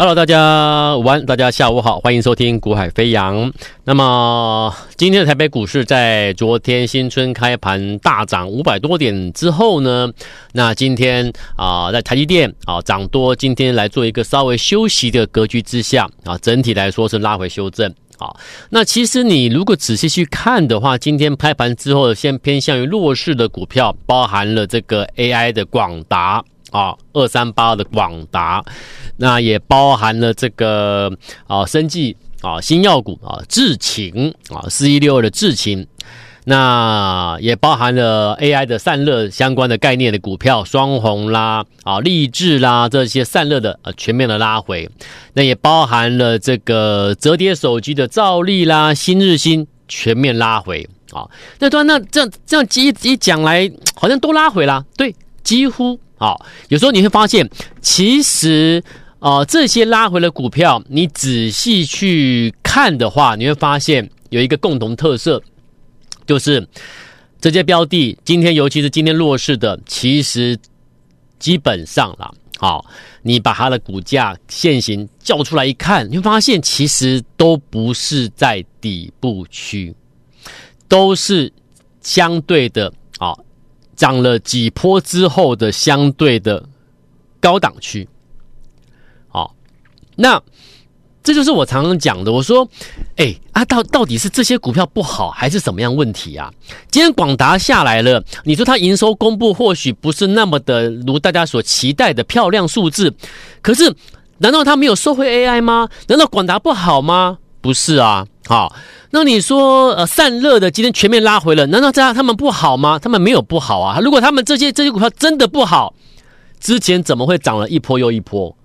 Hello，大家午安，大家下午好，欢迎收听《股海飞扬》。那么，今天的台北股市在昨天新春开盘大涨五百多点之后呢，那今天啊、在台积电啊涨多，今天来做一个稍微休息的格局之下啊，整体来说是拉回修正。好，那其实你如果仔细去看的话，今天开盘之后，先偏向于弱势的股票，包含了这个 AI 的广达。啊，二三八的广达，那也包含了这个啊，生技啊，新药股啊，智勤啊，四一六二的智勤，那也包含了 AI 的散热相关的概念的股票，双红啦，啊，力智啦，这些散热的啊，全面的拉回，那也包含了这个折叠手机的兆利啦，新日新全面拉回。啊，那段那这样这样一一讲来，好像都拉回啦，对，几乎。好，有时候你会发现，其实啊、呃，这些拉回的股票，你仔细去看的话，你会发现有一个共同特色，就是这些标的今天，尤其是今天弱势的，其实基本上啦，好，你把它的股价现行叫出来一看，你会发现其实都不是在底部区，都是相对的啊。涨了几波之后的相对的高档区，好，那这就是我常常讲的。我说，哎啊，到到底是这些股票不好，还是什么样问题啊？今天广达下来了，你说它营收公布或许不是那么的如大家所期待的漂亮数字，可是难道它没有收回 AI 吗？难道广达不好吗？不是啊，好。那你说，呃，散热的今天全面拉回了，难道这样他们不好吗？他们没有不好啊。如果他们这些这些股票真的不好，之前怎么会涨了一波又一波？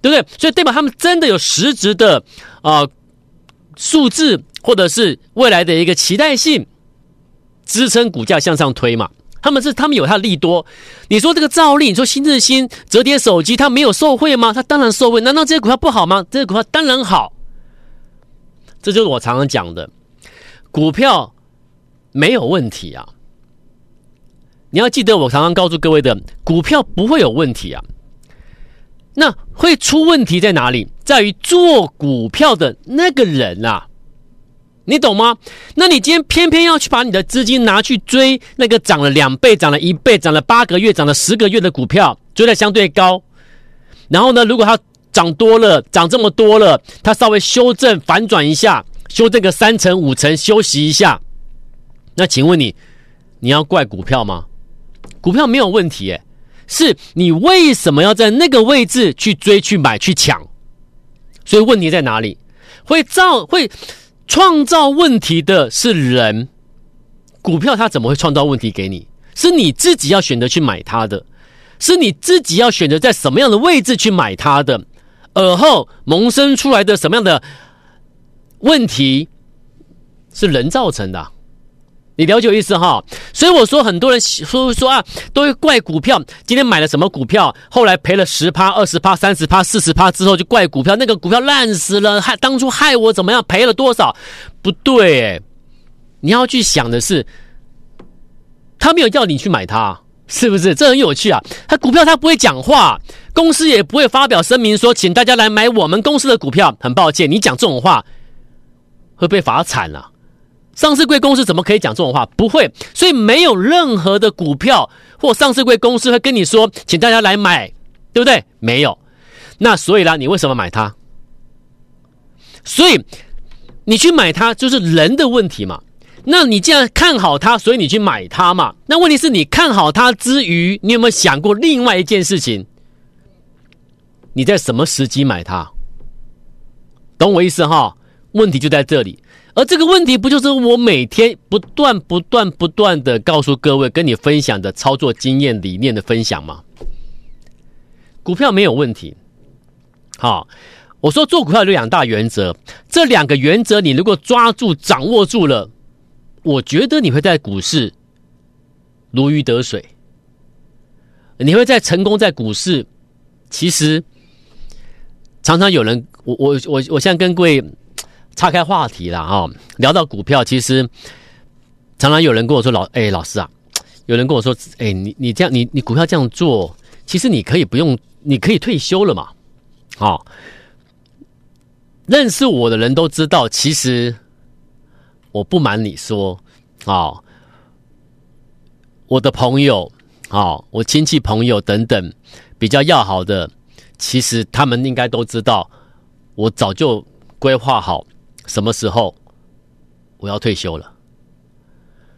对不对？所以代表他们真的有实质的啊、呃、数字，或者是未来的一个期待性支撑股价向上推嘛？他们是他们有他的利多。你说这个赵丽，你说新日新折叠手机，它没有受惠吗？它当然受惠。难道这些股票不好吗？这些股票当然好。这就是我常常讲的，股票没有问题啊！你要记得，我常常告诉各位的，股票不会有问题啊。那会出问题在哪里？在于做股票的那个人啊，你懂吗？那你今天偏偏要去把你的资金拿去追那个涨了两倍、涨了一倍、涨了八个月、涨了十个月的股票，追得相对高，然后呢，如果它涨多了，涨这么多了，它稍微修正反转一下，修正个三成五成，休息一下。那请问你，你要怪股票吗？股票没有问题，诶，是你为什么要在那个位置去追、去买、去抢？所以问题在哪里？会造、会创造问题的是人，股票它怎么会创造问题给你？是你自己要选择去买它的，是你自己要选择在什么样的位置去买它的。而后萌生出来的什么样的问题是人造成的？你了解我意思哈？所以我说很多人说说啊，都会怪股票。今天买了什么股票，后来赔了十趴、二十趴、三十趴、四十趴之后，就怪股票。那个股票烂死了，害当初害我怎么样？赔了多少？不对，你要去想的是，他没有叫你去买它，是不是？这很有趣啊。他股票他不会讲话。公司也不会发表声明说，请大家来买我们公司的股票。很抱歉，你讲这种话会被罚惨了。上市贵公司怎么可以讲这种话？不会，所以没有任何的股票或上市贵公司会跟你说，请大家来买，对不对？没有。那所以啦，你为什么买它？所以你去买它就是人的问题嘛。那你既然看好它，所以你去买它嘛。那问题是你看好它之余，你有没有想过另外一件事情？你在什么时机买它？懂我意思哈？问题就在这里，而这个问题不就是我每天不断、不断、不断的告诉各位、跟你分享的操作经验、理念的分享吗？股票没有问题。好，我说做股票有两大原则，这两个原则你如果抓住、掌握住了，我觉得你会在股市如鱼得水，你会在成功在股市，其实。常常有人，我我我我现在跟各位岔开话题了哈，聊到股票，其实常常有人跟我说老，哎，老师啊，有人跟我说，哎，你你这样，你你股票这样做，其实你可以不用，你可以退休了嘛，好、哦，认识我的人都知道，其实我不瞒你说，啊、哦，我的朋友，啊、哦，我亲戚朋友等等比较要好的，其实他们应该都知道，我早就规划好什么时候我要退休了。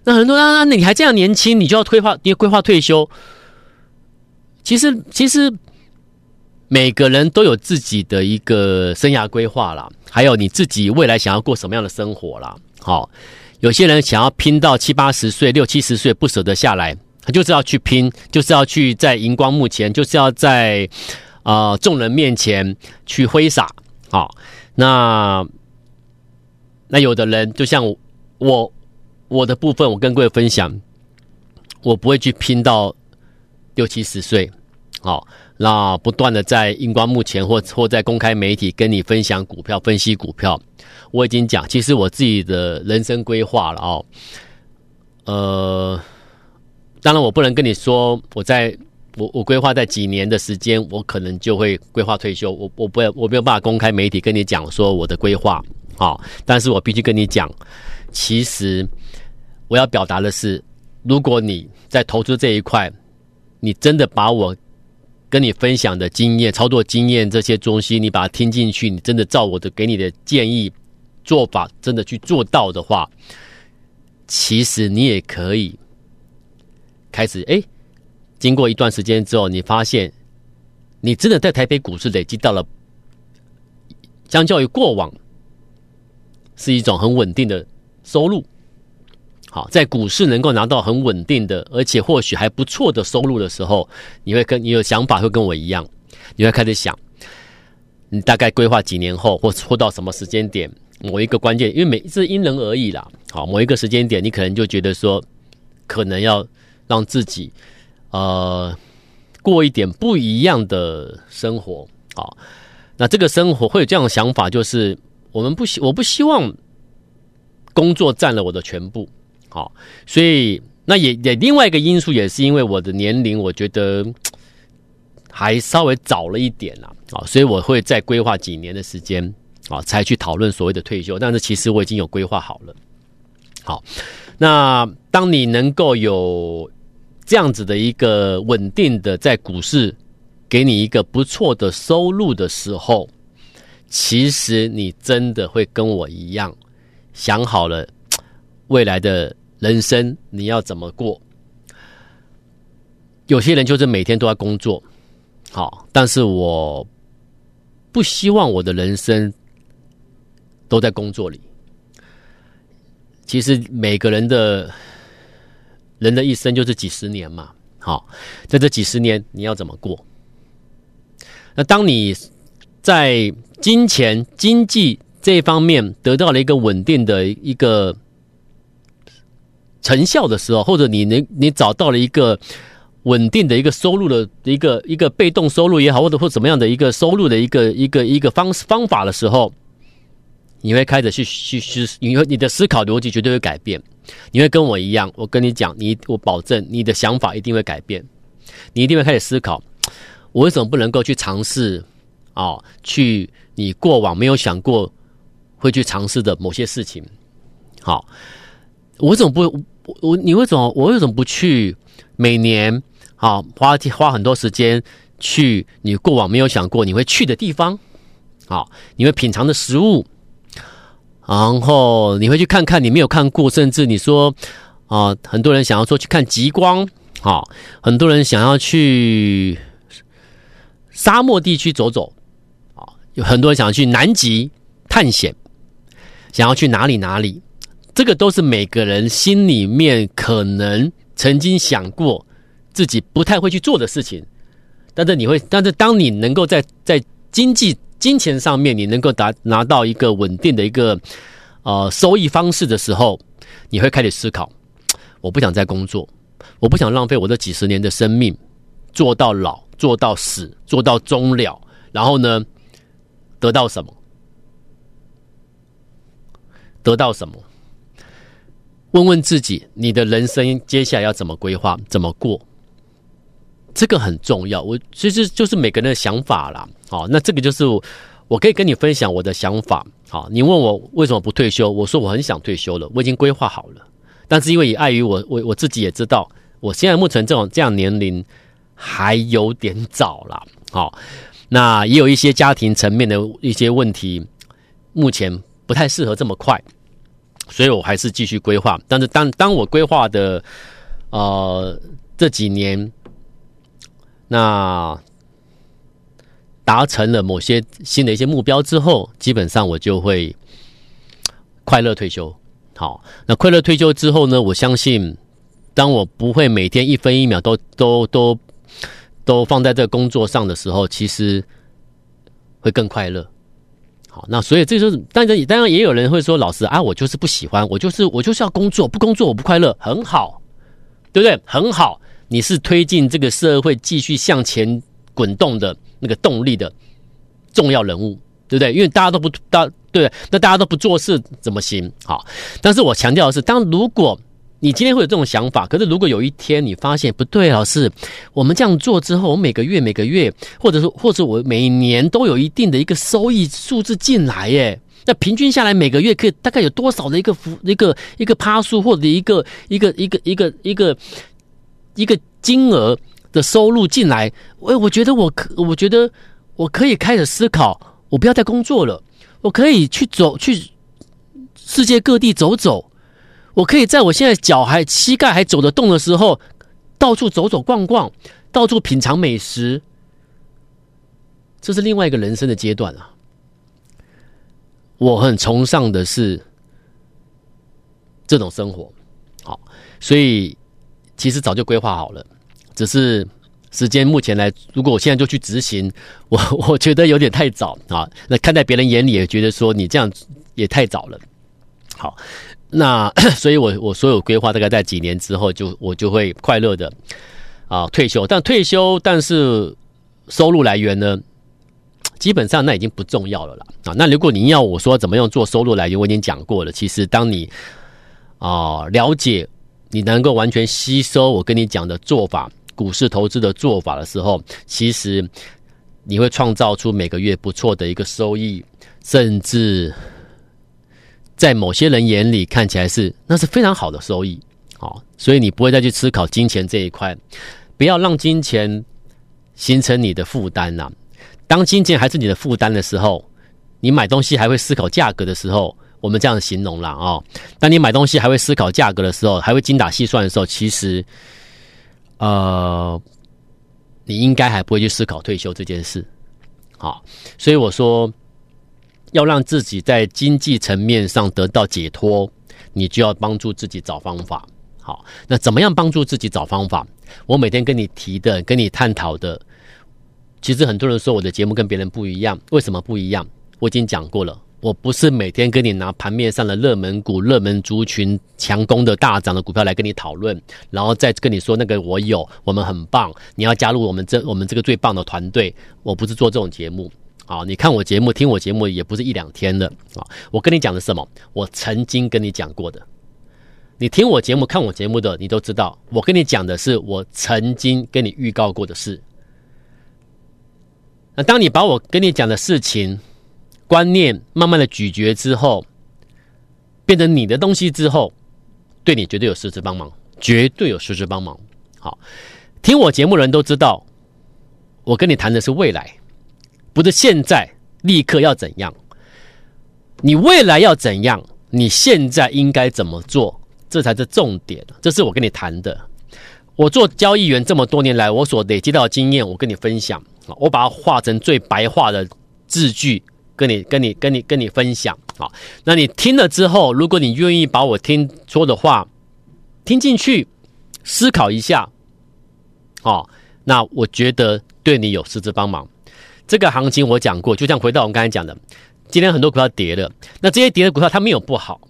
那很多人啊，你还这样年轻，你就要规划，你规划退休？其实，其实每个人都有自己的一个生涯规划啦，还有你自己未来想要过什么样的生活啦。好，有些人想要拼到七八十岁、六七十岁不舍得下来，他就是要去拼，就是要去在荧光幕前，就是要在啊、呃、众人面前去挥洒。好，那那有的人就像我。我的部分，我跟各位分享，我不会去拼到六七十岁，好，那不断的在荧光幕前或或在公开媒体跟你分享股票、分析股票。我已经讲，其实我自己的人生规划了哦。呃，当然我不能跟你说，我在我我规划在几年的时间，我可能就会规划退休。我我不我没有办法公开媒体跟你讲说我的规划，啊，但是我必须跟你讲。其实，我要表达的是，如果你在投资这一块，你真的把我跟你分享的经验、操作经验这些东西，你把它听进去，你真的照我的给你的建议做法，真的去做到的话，其实你也可以开始。哎，经过一段时间之后，你发现你真的在台北股市累积到了，相较于过往，是一种很稳定的。收入好，在股市能够拿到很稳定的，而且或许还不错的收入的时候，你会跟你有想法会跟我一样，你会开始想，你大概规划几年后，或或到什么时间点，某一个关键，因为每一次因人而异啦。好，某一个时间点，你可能就觉得说，可能要让自己呃过一点不一样的生活。好，那这个生活会有这样的想法，就是我们不希我不希望。工作占了我的全部，好，所以那也也另外一个因素也是因为我的年龄，我觉得还稍微早了一点啦，啊，所以我会再规划几年的时间，啊，才去讨论所谓的退休。但是其实我已经有规划好了。好，那当你能够有这样子的一个稳定的在股市给你一个不错的收入的时候，其实你真的会跟我一样。想好了未来的人生你要怎么过？有些人就是每天都在工作，好，但是我不希望我的人生都在工作里。其实每个人的人的一生就是几十年嘛，好，在这几十年你要怎么过？那当你在金钱经济。这一方面得到了一个稳定的一个成效的时候，或者你能你找到了一个稳定的一个收入的一个一个被动收入也好，或者或怎么样的一个收入的一个一个一个方方法的时候，你会开始去去去，你会你的思考逻辑绝对会改变。你会跟我一样，我跟你讲，你我保证你的想法一定会改变，你一定会开始思考，我为什么不能够去尝试啊？去你过往没有想过。会去尝试的某些事情，好，我为什么不我你为什么我为什么不去每年好花花很多时间去你过往没有想过你会去的地方，好，你会品尝的食物，然后你会去看看你没有看过，甚至你说啊，很多人想要说去看极光，好，很多人想要去沙漠地区走走，啊，有很多人想要去南极探险。想要去哪里哪里，这个都是每个人心里面可能曾经想过自己不太会去做的事情。但是你会，但是当你能够在在经济金钱上面，你能够达拿到一个稳定的一个呃收益方式的时候，你会开始思考：我不想再工作，我不想浪费我这几十年的生命，做到老，做到死，做到终了，然后呢，得到什么？得到什么？问问自己，你的人生接下来要怎么规划，怎么过？这个很重要。我其实就是每个人的想法啦。好，那这个就是我，可以跟你分享我的想法。好，你问我为什么不退休？我说我很想退休了，我已经规划好了。但是因为也碍于我，我我自己也知道，我现在目前这种这样年龄还有点早了。好，那也有一些家庭层面的一些问题，目前不太适合这么快，所以我还是继续规划。但是当当我规划的呃这几年，那达成了某些新的一些目标之后，基本上我就会快乐退休。好，那快乐退休之后呢？我相信，当我不会每天一分一秒都 都都都放在这工作上的时候，其实会更快乐。好，那所以这就是，当然，当然也有人会说，老师啊，我就是不喜欢，我就是我就是要工作，不工作我不快乐。很好，对不对？很好，你是推进这个社会继续向前滚动的那个动力的重要人物。对不对？因为大家都不大对，那大家都不做事怎么行？好，但是我强调的是，当如果你今天会有这种想法，可是如果有一天你发现不对，老师，我们这样做之后，我每个月每个月，或者说或者我每年都有一定的一个收益数字进来，耶，那平均下来每个月可以大概有多少的一个幅一个一个趴数，或者一个一个一个一个一个一个金额的收入进来，我我觉得我可我觉得我可以开始思考。我不要再工作了，我可以去走去世界各地走走，我可以在我现在脚还膝盖还走得动的时候，到处走走逛逛，到处品尝美食，这是另外一个人生的阶段啊！我很崇尚的是这种生活，好，所以其实早就规划好了，只是。时间目前来，如果我现在就去执行，我我觉得有点太早啊。那看在别人眼里也觉得说你这样也太早了。好，那 所以我我所有规划大概在几年之后就我就会快乐的啊退休。但退休，但是收入来源呢，基本上那已经不重要了啦。啊。那如果你要我说怎么样做收入来源，我已经讲过了。其实当你啊了解，你能够完全吸收我跟你讲的做法。股市投资的做法的时候，其实你会创造出每个月不错的一个收益，甚至在某些人眼里看起来是那是非常好的收益。好，所以你不会再去思考金钱这一块，不要让金钱形成你的负担呐。当金钱还是你的负担的时候，你买东西还会思考价格的时候，我们这样形容了啊。当你买东西还会思考价格的时候，还会精打细算的时候，其实。呃，你应该还不会去思考退休这件事，好，所以我说，要让自己在经济层面上得到解脱，你就要帮助自己找方法。好，那怎么样帮助自己找方法？我每天跟你提的、跟你探讨的，其实很多人说我的节目跟别人不一样，为什么不一样？我已经讲过了。我不是每天跟你拿盘面上的热门股、热门族群强攻的大涨的股票来跟你讨论，然后再跟你说那个我有，我们很棒，你要加入我们这我们这个最棒的团队。我不是做这种节目啊！你看我节目、听我节目也不是一两天的啊！我跟你讲的是什么？我曾经跟你讲过的。你听我节目、看我节目的，你都知道，我跟你讲的是我曾经跟你预告过的事。那当你把我跟你讲的事情，观念慢慢的咀嚼之后，变成你的东西之后，对你绝对有实质帮忙，绝对有实质帮忙。好，听我节目的人都知道，我跟你谈的是未来，不是现在立刻要怎样。你未来要怎样，你现在应该怎么做，这才是重点。这是我跟你谈的。我做交易员这么多年来，我所累积到的经验，我跟你分享。我把它化成最白话的字句。跟你、跟你、跟你、跟你分享啊！那你听了之后，如果你愿意把我听说的话听进去，思考一下，哦，那我觉得对你有实质帮忙。这个行情我讲过，就像回到我们刚才讲的，今天很多股票跌了，那这些跌的股票它没有不好，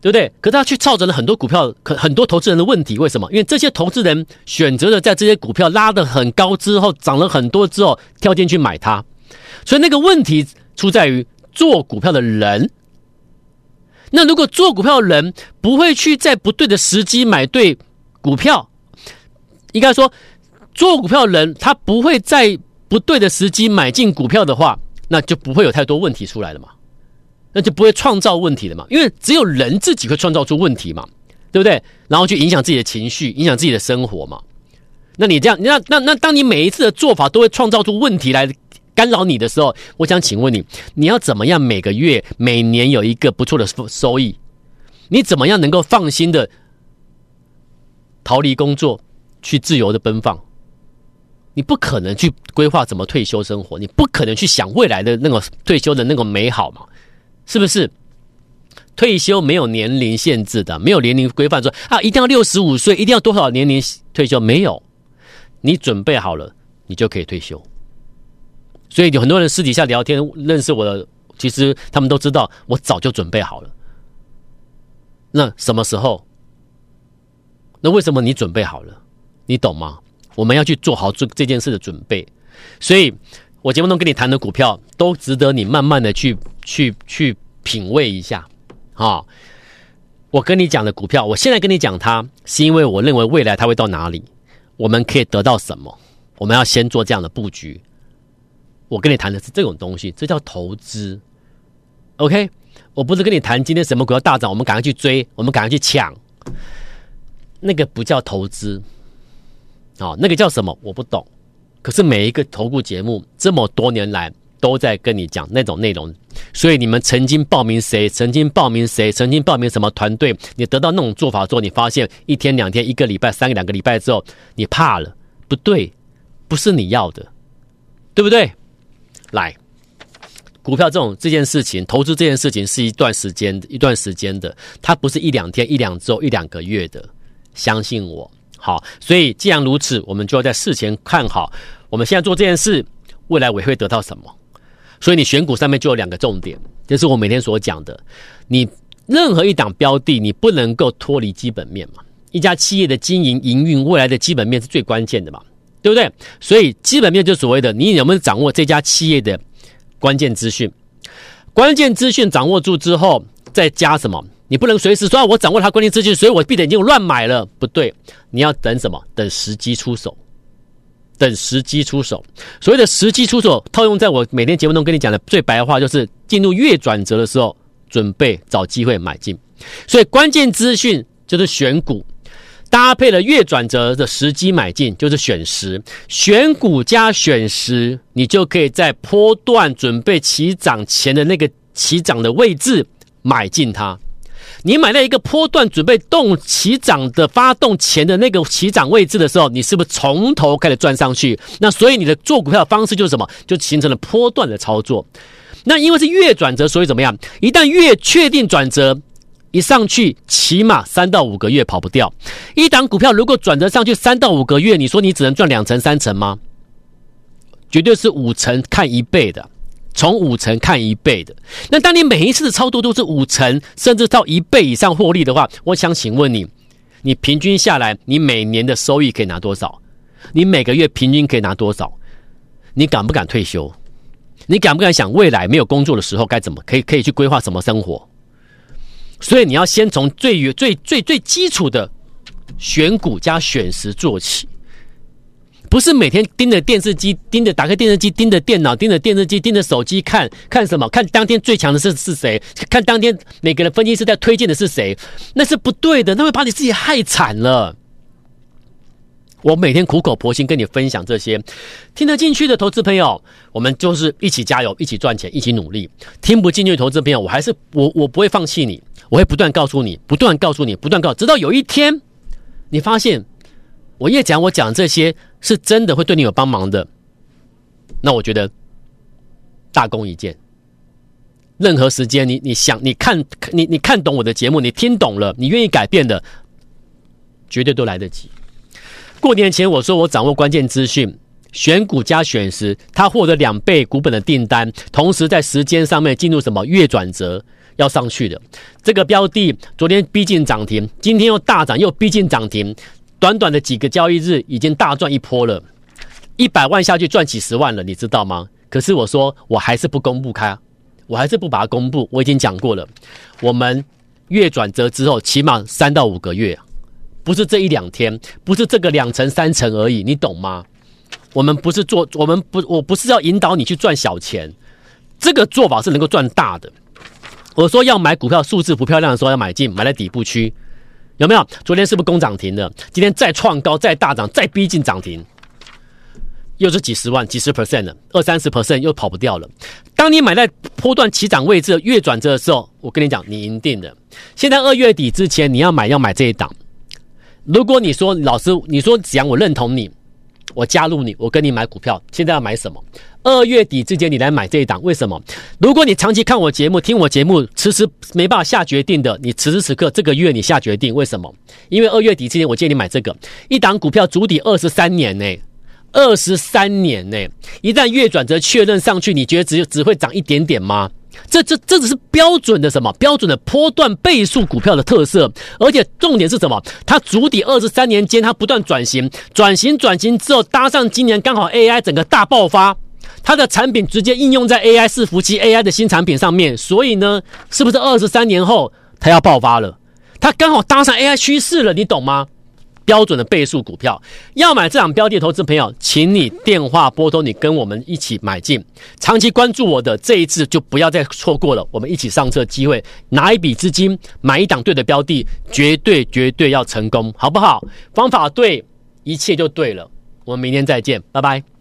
对不对？可是它去造成了很多股票，可很多投资人的问题，为什么？因为这些投资人选择了在这些股票拉得很高之后，涨了很多之后跳进去买它，所以那个问题。出在于做股票的人。那如果做股票的人不会去在不对的时机买对股票，应该说做股票的人他不会在不对的时机买进股票的话，那就不会有太多问题出来了嘛，那就不会创造问题了嘛，因为只有人自己会创造出问题嘛，对不对？然后去影响自己的情绪，影响自己的生活嘛。那你这样，那那那，当你每一次的做法都会创造出问题来干扰你的时候，我想请问你，你要怎么样每个月、每年有一个不错的收收益？你怎么样能够放心的逃离工作，去自由的奔放？你不可能去规划怎么退休生活，你不可能去想未来的那个退休的那个美好嘛？是不是？退休没有年龄限制的，没有年龄规范说啊，一定要六十五岁，一定要多少年龄退休？没有。你准备好了，你就可以退休。所以有很多人私底下聊天认识我的，其实他们都知道我早就准备好了。那什么时候？那为什么你准备好了？你懂吗？我们要去做好这这件事的准备。所以我节目中跟你谈的股票，都值得你慢慢的去去去品味一下啊。我跟你讲的股票，我现在跟你讲它，是因为我认为未来它会到哪里。我们可以得到什么？我们要先做这样的布局。我跟你谈的是这种东西，这叫投资。OK，我不是跟你谈今天什么股票大涨，我们赶快去追，我们赶快去抢。那个不叫投资，哦，那个叫什么？我不懂。可是每一个投顾节目这么多年来都在跟你讲那种内容，所以你们曾经报名谁？曾经报名谁？曾经报名什么团队？你得到那种做法之后，你发现一天、两天、一个礼拜、三个、两个礼拜之后，你怕了，不对，不是你要的，对不对？来，股票这种这件事情，投资这件事情是一段时间、一段时间的，它不是一两天、一两周、一两个月的。相信我，好，所以既然如此，我们就要在事前看好，我们现在做这件事，未来我会得到什么？所以你选股上面就有两个重点，就是我每天所讲的，你任何一档标的，你不能够脱离基本面嘛。一家企业的经营营运，未来的基本面是最关键的嘛，对不对？所以基本面就所谓的，你有没有掌握这家企业的关键资讯？关键资讯掌握住之后，再加什么？你不能随时说，我掌握他关键资讯，所以我闭着眼睛乱买了，不对。你要等什么？等时机出手，等时机出手。所谓的时机出手，套用在我每天节目中跟你讲的最白话，就是进入月转折的时候，准备找机会买进。所以关键资讯就是选股，搭配了月转折的时机买进，就是选时。选股加选时，你就可以在波段准备起涨前的那个起涨的位置买进它。你买在一个波段准备动起涨的发动前的那个起涨位置的时候，你是不是从头开始赚上去？那所以你的做股票的方式就是什么？就形成了波段的操作。那因为是月转折，所以怎么样？一旦月确定转折，一上去起码三到五个月跑不掉。一档股票如果转折上去三到五个月，你说你只能赚两成三成吗？绝对是五成看一倍的。从五成看一倍的，那当你每一次的操作都是五成，甚至到一倍以上获利的话，我想请问你，你平均下来，你每年的收益可以拿多少？你每个月平均可以拿多少？你敢不敢退休？你敢不敢想未来没有工作的时候该怎么可以可以去规划什么生活？所以你要先从最最最最基础的选股加选时做起。不是每天盯着电视机，盯着打开电视机，盯着电脑，盯着电视机，盯着手机看看什么？看当天最强的是是谁？看当天每个人分析师在推荐的是谁？那是不对的，那会把你自己害惨了。我每天苦口婆心跟你分享这些，听得进去的投资朋友，我们就是一起加油，一起赚钱，一起努力。听不进去的投资朋友，我还是我我不会放弃你，我会不断告诉你，不断告诉你，不断告，直到有一天你发现。我越讲，我讲这些是真的会对你有帮忙的，那我觉得大功一件。任何时间，你你想，你看，你你看懂我的节目，你听懂了，你愿意改变的，绝对都来得及。过年前我说我掌握关键资讯，选股加选时，他获得两倍股本的订单，同时在时间上面进入什么月转折要上去的这个标的，昨天逼近涨停，今天又大涨，又逼近涨停。短短的几个交易日，已经大赚一波了，一百万下去赚几十万了，你知道吗？可是我说，我还是不公布开，我还是不把它公布。我已经讲过了，我们月转折之后，起码三到五个月，不是这一两天，不是这个两成三成而已，你懂吗？我们不是做，我们不，我不是要引导你去赚小钱，这个做法是能够赚大的。我说要买股票，数字不漂亮的时候要买进，买在底部区，有没有？昨天是不是攻涨停的？今天再创高，再大涨，再逼近涨停。又是几十万、几十 percent 的，二三十 percent 又跑不掉了。当你买在波段起涨位置、月转折的时候，我跟你讲，你赢定了。现在二月底之前，你要买要买这一档。如果你说老师，你说子阳，我认同你，我加入你，我跟你买股票。现在要买什么？二月底之前你来买这一档，为什么？如果你长期看我节目、听我节目，迟迟没办法下决定的，你此时此刻这个月你下决定，为什么？因为二月底之前我建议你买这个一档股票，筑底二十三年呢。二十三年呢，一旦月转折确认上去，你觉得只有只会涨一点点吗？这这这只是标准的什么？标准的波段倍数股票的特色，而且重点是什么？它筑底二十三年间，它不断转型，转型转型之后，搭上今年刚好 AI 整个大爆发，它的产品直接应用在 AI 伺服器 AI 的新产品上面，所以呢，是不是二十三年后它要爆发了？它刚好搭上 AI 趋势了，你懂吗？标准的倍数股票，要买这档标的，投资朋友，请你电话拨通，你跟我们一起买进。长期关注我的这一次就不要再错过了，我们一起上车机会，拿一笔资金买一档对的标的，绝对绝对要成功，好不好？方法对，一切就对了。我们明天再见，拜拜。